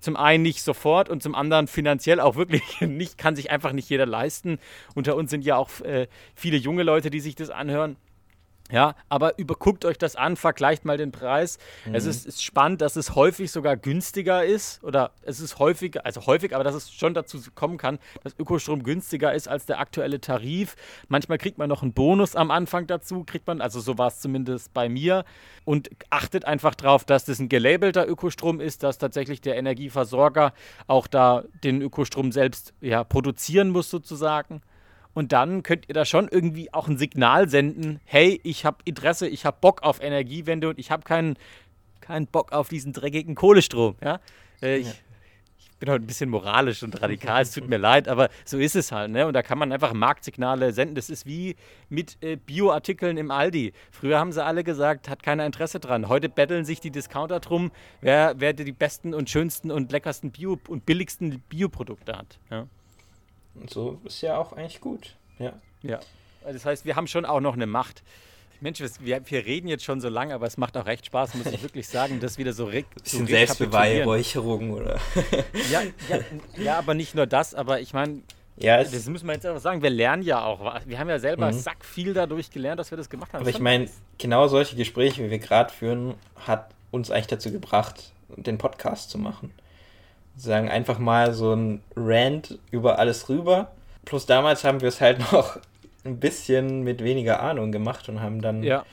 Zum einen nicht sofort und zum anderen finanziell auch wirklich nicht, kann sich einfach nicht jeder leisten. Unter uns sind ja auch äh, viele junge Leute, die sich das anhören. Ja, aber überguckt euch das an, vergleicht mal den Preis. Mhm. Es ist, ist, spannend, dass es häufig sogar günstiger ist oder es ist häufig, also häufig, aber dass es schon dazu kommen kann, dass Ökostrom günstiger ist als der aktuelle Tarif. Manchmal kriegt man noch einen Bonus am Anfang dazu, kriegt man, also so war es zumindest bei mir. Und achtet einfach darauf, dass das ein gelabelter Ökostrom ist, dass tatsächlich der Energieversorger auch da den Ökostrom selbst ja, produzieren muss sozusagen. Und dann könnt ihr da schon irgendwie auch ein Signal senden, hey, ich habe Interesse, ich habe Bock auf Energiewende und ich habe keinen, keinen Bock auf diesen dreckigen Kohlestrom. Ja? Äh, ich, ja. ich, bin heute ein bisschen moralisch und radikal, es tut mir leid, aber so ist es halt. Ne? Und da kann man einfach Marktsignale senden. Das ist wie mit äh, Bioartikeln im Aldi. Früher haben sie alle gesagt, hat keiner Interesse dran. Heute betteln sich die Discounter drum, wer, wer die besten und schönsten und leckersten Bio- und billigsten Bioprodukte hat. Ja? Und so ist ja auch eigentlich gut. Ja. Ja. Das heißt, wir haben schon auch noch eine Macht. Mensch, wir, wir reden jetzt schon so lange, aber es macht auch recht Spaß, muss ich wirklich sagen, das wieder so re Bisschen so Selbstbeweihräucherung, oder? ja, ja, ja, aber nicht nur das, aber ich meine, ja, das müssen wir jetzt einfach sagen, wir lernen ja auch. Wir haben ja selber mhm. sack viel dadurch gelernt, dass wir das gemacht haben. Aber ich meine, genau solche Gespräche, wie wir gerade führen, hat uns eigentlich dazu gebracht, den Podcast zu machen sagen einfach mal so ein Rant über alles rüber. Plus damals haben wir es halt noch ein bisschen mit weniger Ahnung gemacht und haben dann. Ja.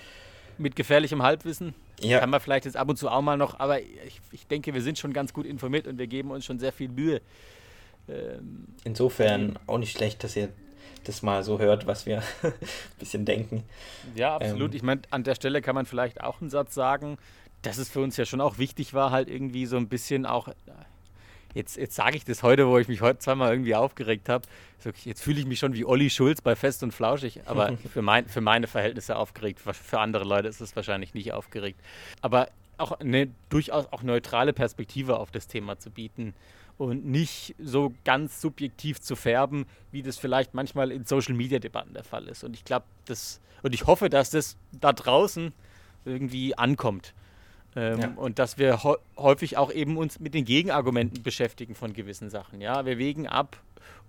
Mit gefährlichem Halbwissen. Ja. Kann man vielleicht jetzt ab und zu auch mal noch, aber ich, ich denke, wir sind schon ganz gut informiert und wir geben uns schon sehr viel Mühe. Ähm, Insofern auch nicht schlecht, dass ihr das mal so hört, was wir ein bisschen denken. Ja, absolut. Ähm, ich meine, an der Stelle kann man vielleicht auch einen Satz sagen, dass es für uns ja schon auch wichtig war, halt irgendwie so ein bisschen auch jetzt, jetzt sage ich das heute, wo ich mich heute zweimal irgendwie aufgeregt habe. Jetzt fühle ich mich schon wie Olli Schulz bei Fest und Flauschig, aber für, mein, für meine Verhältnisse aufgeregt. Für andere Leute ist es wahrscheinlich nicht aufgeregt. Aber auch eine durchaus auch neutrale Perspektive auf das Thema zu bieten und nicht so ganz subjektiv zu färben, wie das vielleicht manchmal in Social Media Debatten der Fall ist. Und ich glaube, das und ich hoffe, dass das da draußen irgendwie ankommt. Ähm, ja. Und dass wir häufig auch eben uns mit den Gegenargumenten beschäftigen von gewissen Sachen. Ja, wir wägen ab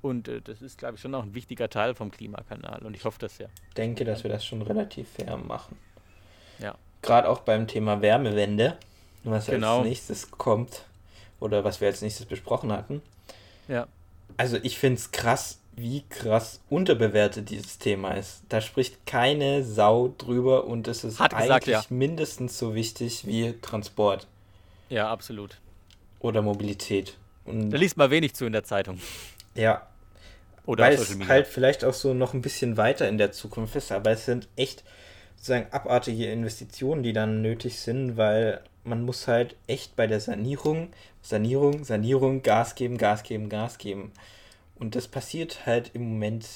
und äh, das ist, glaube ich, schon auch ein wichtiger Teil vom Klimakanal und ich hoffe das ja. Ich denke, dass wir das schon relativ fair machen. Ja. Gerade auch beim Thema Wärmewende, was genau. als nächstes kommt oder was wir als nächstes besprochen hatten. Ja. Also ich finde es krass, wie krass unterbewertet dieses Thema ist. Da spricht keine Sau drüber und es ist Hat eigentlich gesagt, ja. mindestens so wichtig wie Transport. Ja, absolut. Oder Mobilität. Und da liest man wenig zu in der Zeitung. Ja. Oder Weil es halt vielleicht auch so noch ein bisschen weiter in der Zukunft ist, aber es sind echt sozusagen abartige Investitionen, die dann nötig sind, weil man muss halt echt bei der Sanierung, Sanierung, Sanierung, Gas geben, Gas geben, Gas geben. Und das passiert halt im Moment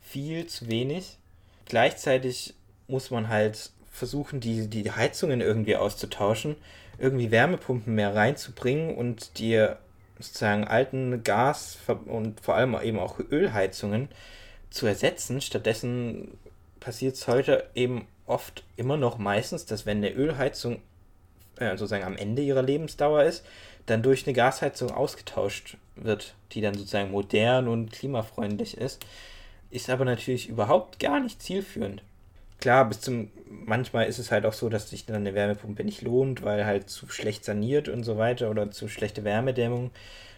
viel zu wenig. Gleichzeitig muss man halt versuchen, die, die Heizungen irgendwie auszutauschen, irgendwie Wärmepumpen mehr reinzubringen und die sozusagen alten Gas- und vor allem eben auch Ölheizungen zu ersetzen. Stattdessen passiert es heute eben oft immer noch meistens, dass wenn eine Ölheizung äh, sozusagen am Ende ihrer Lebensdauer ist, dann durch eine Gasheizung ausgetauscht wird, die dann sozusagen modern und klimafreundlich ist, ist aber natürlich überhaupt gar nicht zielführend. Klar, bis zum manchmal ist es halt auch so, dass sich dann eine Wärmepumpe nicht lohnt, weil halt zu schlecht saniert und so weiter oder zu schlechte Wärmedämmung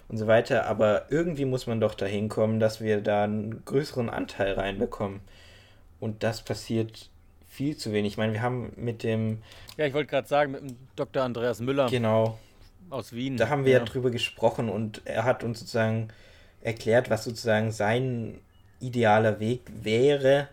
und so weiter, aber irgendwie muss man doch dahin kommen, dass wir da einen größeren Anteil reinbekommen. Und das passiert viel zu wenig. Ich meine, wir haben mit dem. Ja, ich wollte gerade sagen, mit dem Dr. Andreas Müller. Genau, aus Wien. Da haben wir ja. ja drüber gesprochen und er hat uns sozusagen erklärt, was sozusagen sein idealer Weg wäre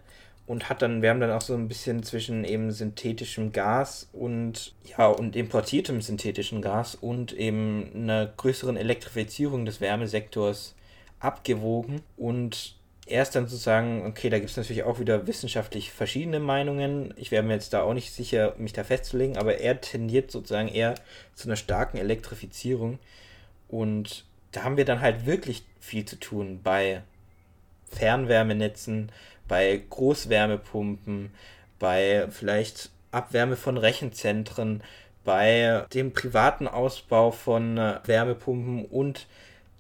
und hat dann, wir haben dann auch so ein bisschen zwischen eben synthetischem Gas und ja und importiertem synthetischen Gas und eben einer größeren Elektrifizierung des Wärmesektors abgewogen und erst dann zu sagen, okay, da gibt es natürlich auch wieder wissenschaftlich verschiedene Meinungen. Ich wäre mir jetzt da auch nicht sicher, mich da festzulegen, aber er tendiert sozusagen eher zu einer starken Elektrifizierung. Und da haben wir dann halt wirklich viel zu tun bei Fernwärmenetzen, bei Großwärmepumpen, bei vielleicht Abwärme von Rechenzentren, bei dem privaten Ausbau von Wärmepumpen und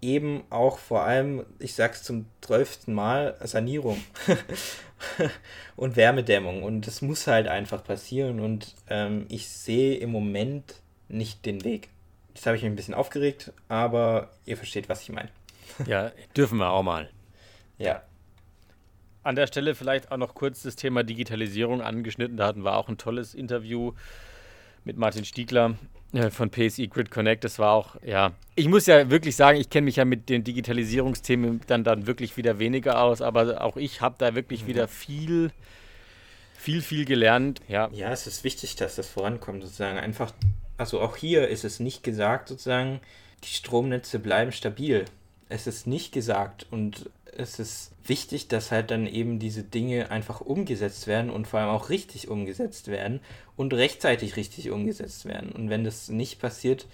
eben auch vor allem, ich sag's zum zwölften Mal, Sanierung und Wärmedämmung. Und das muss halt einfach passieren. Und ähm, ich sehe im Moment nicht den Weg. Jetzt habe ich mich ein bisschen aufgeregt, aber ihr versteht, was ich meine. Ja, dürfen wir auch mal. Ja. An der Stelle vielleicht auch noch kurz das Thema Digitalisierung angeschnitten. Da hatten wir auch ein tolles Interview mit Martin Stiegler von PSI Grid Connect. Das war auch, ja, ich muss ja wirklich sagen, ich kenne mich ja mit den Digitalisierungsthemen dann, dann wirklich wieder weniger aus, aber auch ich habe da wirklich ja. wieder viel, viel, viel gelernt. Ja. ja, es ist wichtig, dass das vorankommt, sozusagen. Einfach, also auch hier ist es nicht gesagt, sozusagen, die Stromnetze bleiben stabil. Es ist nicht gesagt und es ist wichtig, dass halt dann eben diese Dinge einfach umgesetzt werden und vor allem auch richtig umgesetzt werden und rechtzeitig richtig umgesetzt werden. Und wenn das nicht passiert,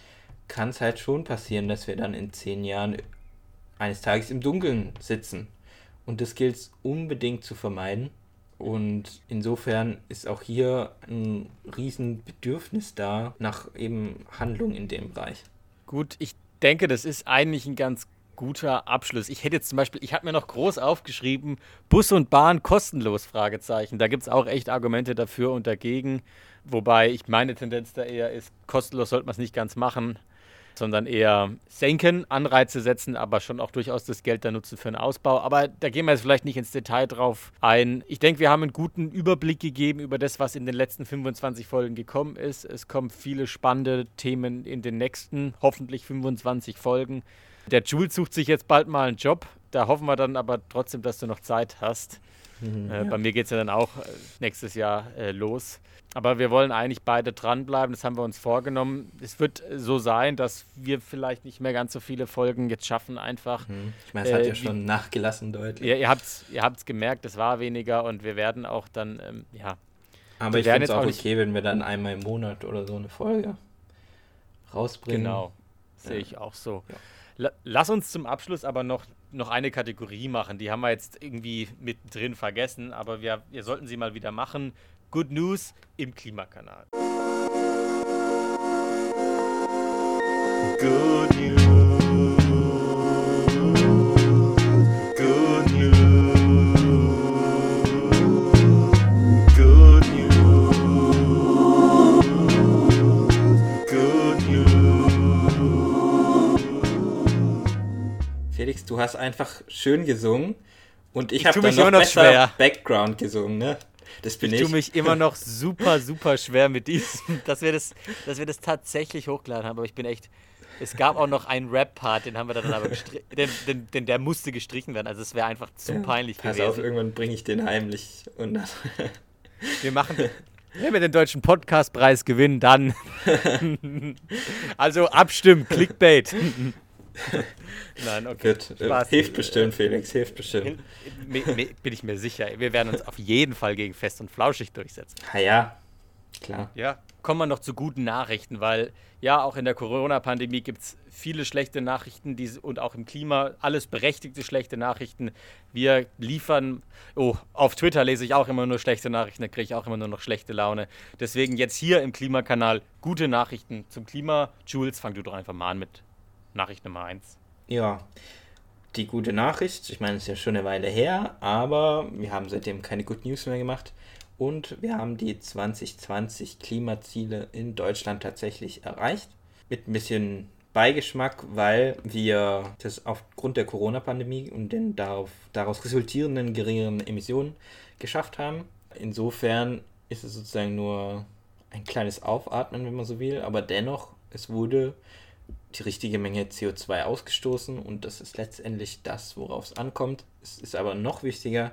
kann es halt schon passieren, dass wir dann in zehn Jahren eines Tages im Dunkeln sitzen. Und das gilt es unbedingt zu vermeiden. Und insofern ist auch hier ein Riesenbedürfnis da nach eben Handlung in dem Bereich. Gut, ich denke, das ist eigentlich ein ganz guter Abschluss. Ich hätte jetzt zum Beispiel, ich habe mir noch groß aufgeschrieben, Bus und Bahn kostenlos, Fragezeichen. Da gibt es auch echt Argumente dafür und dagegen. Wobei ich meine Tendenz da eher ist, kostenlos sollte man es nicht ganz machen, sondern eher senken, Anreize setzen, aber schon auch durchaus das Geld da nutzen für einen Ausbau. Aber da gehen wir jetzt vielleicht nicht ins Detail drauf ein. Ich denke, wir haben einen guten Überblick gegeben über das, was in den letzten 25 Folgen gekommen ist. Es kommen viele spannende Themen in den nächsten, hoffentlich 25 Folgen. Der Jules sucht sich jetzt bald mal einen Job. Da hoffen wir dann aber trotzdem, dass du noch Zeit hast. Mhm, äh, ja. Bei mir geht es ja dann auch äh, nächstes Jahr äh, los. Aber wir wollen eigentlich beide dranbleiben, das haben wir uns vorgenommen. Es wird so sein, dass wir vielleicht nicht mehr ganz so viele Folgen jetzt schaffen, einfach. Mhm. Ich meine, es äh, hat ja schon wie, nachgelassen deutlich. Ja, ihr habt es ihr gemerkt, es war weniger und wir werden auch dann, ähm, ja. Aber ich finde es auch okay, wenn wir dann einmal im Monat oder so eine Folge rausbringen. Genau, sehe ja. ich auch so. Ja. Lass uns zum Abschluss aber noch, noch eine Kategorie machen. Die haben wir jetzt irgendwie mittendrin vergessen, aber wir, wir sollten sie mal wieder machen. Good News im Klimakanal. Good News. Felix, du hast einfach schön gesungen und ich, ich habe dann noch, noch besser schwer. Background gesungen, ne? Das bin ich. Ich tue mich immer noch super, super schwer mit diesem, dass wir das, dass wir das tatsächlich hochgeladen haben, aber ich bin echt. Es gab auch noch einen Rap-Part, den haben wir dann aber gestrichen, den, den, den, der musste gestrichen werden. Also es wäre einfach zu peinlich pass gewesen. Pass auf, irgendwann bringe ich den heimlich und dann. Wir machen, wenn wir den deutschen Podcastpreis gewinnen, dann. also abstimmen, Clickbait. Nein, okay. Wird, äh, hilft bestimmt, Felix, hilft bestimmt. Bin ich mir sicher. Wir werden uns auf jeden Fall gegen Fest und Flauschig durchsetzen. Ha ja, klar. Ja, kommen wir noch zu guten Nachrichten, weil ja, auch in der Corona-Pandemie gibt es viele schlechte Nachrichten die, und auch im Klima alles berechtigte schlechte Nachrichten. Wir liefern, oh, auf Twitter lese ich auch immer nur schlechte Nachrichten, da kriege ich auch immer nur noch schlechte Laune. Deswegen jetzt hier im Klimakanal gute Nachrichten zum Klima. Jules, fang du doch einfach mal an mit Nachricht Nummer 1. Ja, die gute Nachricht, ich meine, es ist ja schon eine Weile her, aber wir haben seitdem keine Good News mehr gemacht und wir haben die 2020 Klimaziele in Deutschland tatsächlich erreicht. Mit ein bisschen Beigeschmack, weil wir das aufgrund der Corona-Pandemie und den darauf, daraus resultierenden geringeren Emissionen geschafft haben. Insofern ist es sozusagen nur ein kleines Aufatmen, wenn man so will, aber dennoch, es wurde die richtige Menge CO2 ausgestoßen und das ist letztendlich das, worauf es ankommt. Es ist aber noch wichtiger,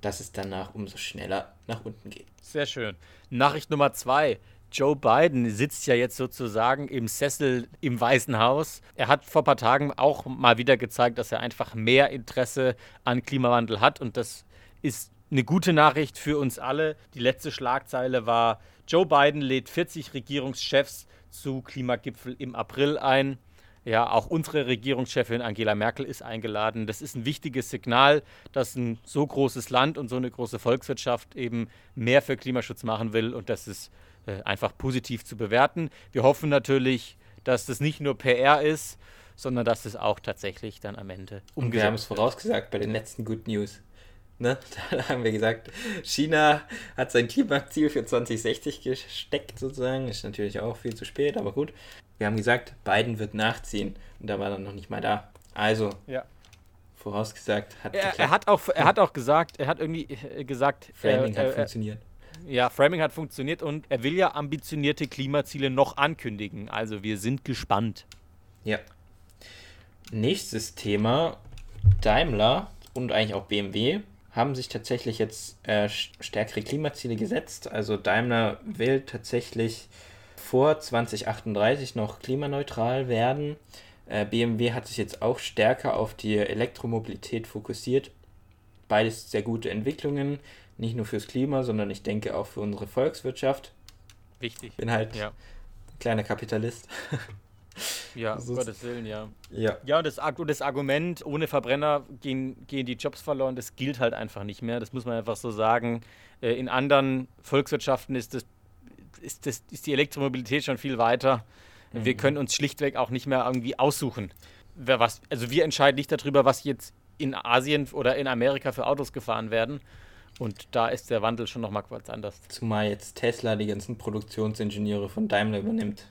dass es danach umso schneller nach unten geht. Sehr schön. Nachricht Nummer zwei. Joe Biden sitzt ja jetzt sozusagen im Sessel im Weißen Haus. Er hat vor ein paar Tagen auch mal wieder gezeigt, dass er einfach mehr Interesse an Klimawandel hat und das ist eine gute Nachricht für uns alle. Die letzte Schlagzeile war, Joe Biden lädt 40 Regierungschefs zu Klimagipfel im April ein. Ja, auch unsere Regierungschefin Angela Merkel ist eingeladen. Das ist ein wichtiges Signal, dass ein so großes Land und so eine große Volkswirtschaft eben mehr für Klimaschutz machen will und das ist äh, einfach positiv zu bewerten. Wir hoffen natürlich, dass das nicht nur PR ist, sondern dass es auch tatsächlich dann am Ende umgesetzt Und wir haben es vorausgesagt bei den letzten Good News. Ne? Da haben wir gesagt, China hat sein Klimaziel für 2060 gesteckt, sozusagen. Ist natürlich auch viel zu spät, aber gut. Wir haben gesagt, Biden wird nachziehen. Und da war dann noch nicht mal da. Also, ja. vorausgesagt hat er, er, hat auch Er hat auch gesagt, er hat irgendwie äh, gesagt, Framing äh, hat äh, funktioniert. Ja, Framing hat funktioniert und er will ja ambitionierte Klimaziele noch ankündigen. Also wir sind gespannt. Ja. Nächstes Thema. Daimler und eigentlich auch BMW haben sich tatsächlich jetzt äh, stärkere Klimaziele gesetzt. Also Daimler will tatsächlich vor 2038 noch klimaneutral werden. Äh, BMW hat sich jetzt auch stärker auf die Elektromobilität fokussiert. Beides sehr gute Entwicklungen, nicht nur fürs Klima, sondern ich denke auch für unsere Volkswirtschaft. Wichtig. Bin halt ja. kleiner Kapitalist. Ja, um Gottes Willen, ja. Ja, ja und, das, das Argument, ohne Verbrenner gehen, gehen die Jobs verloren, das gilt halt einfach nicht mehr. Das muss man einfach so sagen. Äh, in anderen Volkswirtschaften ist, das, ist, das, ist die Elektromobilität schon viel weiter. Mhm. Wir können uns schlichtweg auch nicht mehr irgendwie aussuchen. Wer was, also wir entscheiden nicht darüber, was jetzt in Asien oder in Amerika für Autos gefahren werden. Und da ist der Wandel schon nochmal kurz anders. Zumal jetzt Tesla die ganzen Produktionsingenieure von Daimler übernimmt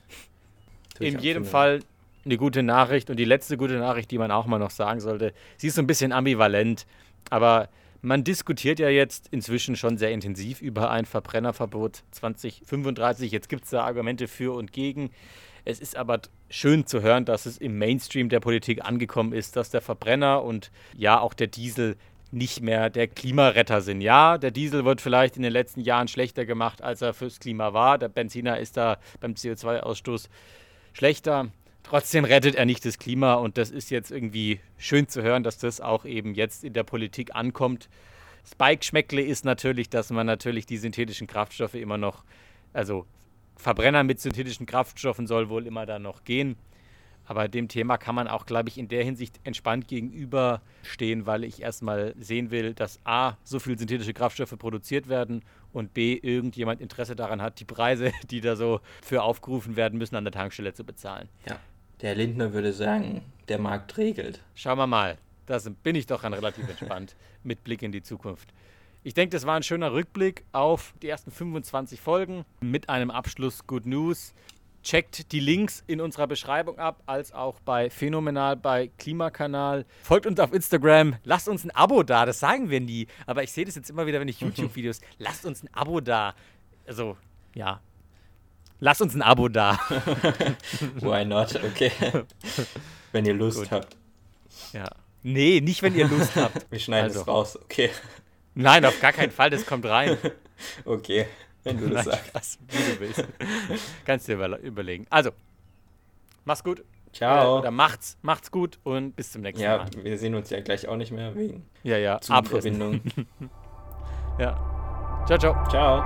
in jedem Fall eine gute Nachricht. Und die letzte gute Nachricht, die man auch mal noch sagen sollte, sie ist so ein bisschen ambivalent, aber man diskutiert ja jetzt inzwischen schon sehr intensiv über ein Verbrennerverbot 2035. Jetzt gibt es da Argumente für und gegen. Es ist aber schön zu hören, dass es im Mainstream der Politik angekommen ist, dass der Verbrenner und ja auch der Diesel nicht mehr der Klimaretter sind. Ja, der Diesel wird vielleicht in den letzten Jahren schlechter gemacht, als er fürs Klima war. Der Benziner ist da beim CO2-Ausstoß schlechter. Trotzdem rettet er nicht das Klima und das ist jetzt irgendwie schön zu hören, dass das auch eben jetzt in der Politik ankommt. Spike-Schmeckle ist natürlich, dass man natürlich die synthetischen Kraftstoffe immer noch, also Verbrenner mit synthetischen Kraftstoffen soll wohl immer da noch gehen. Aber dem Thema kann man auch, glaube ich, in der Hinsicht entspannt gegenüberstehen, weil ich erstmal sehen will, dass A, so viele synthetische Kraftstoffe produziert werden und B, irgendjemand Interesse daran hat, die Preise, die da so für aufgerufen werden müssen, an der Tankstelle zu bezahlen. Ja, der Lindner würde sagen, der Markt regelt. Schauen wir mal. Da bin ich doch dann relativ entspannt mit Blick in die Zukunft. Ich denke, das war ein schöner Rückblick auf die ersten 25 Folgen mit einem Abschluss Good News. Checkt die Links in unserer Beschreibung ab, als auch bei Phänomenal, bei Klimakanal. Folgt uns auf Instagram, lasst uns ein Abo da, das sagen wir nie. Aber ich sehe das jetzt immer wieder, wenn ich YouTube-Videos, lasst uns ein Abo da. Also, ja. Lasst uns ein Abo da. Why not? Okay. wenn ihr Lust Gut. habt. Ja. Nee, nicht wenn ihr Lust habt. Wir schneiden also. es raus, okay. Nein, auf gar keinen Fall, das kommt rein. Okay. Wenn du das sagst. Was, wie du willst. Kannst dir überlegen. Also, mach's gut. Ciao. Äh, oder macht's, macht's gut und bis zum nächsten ja, Mal. Ja, wir sehen uns ja gleich auch nicht mehr wegen ja, ja. Zugverbindung. ja. Ciao, ciao. Ciao.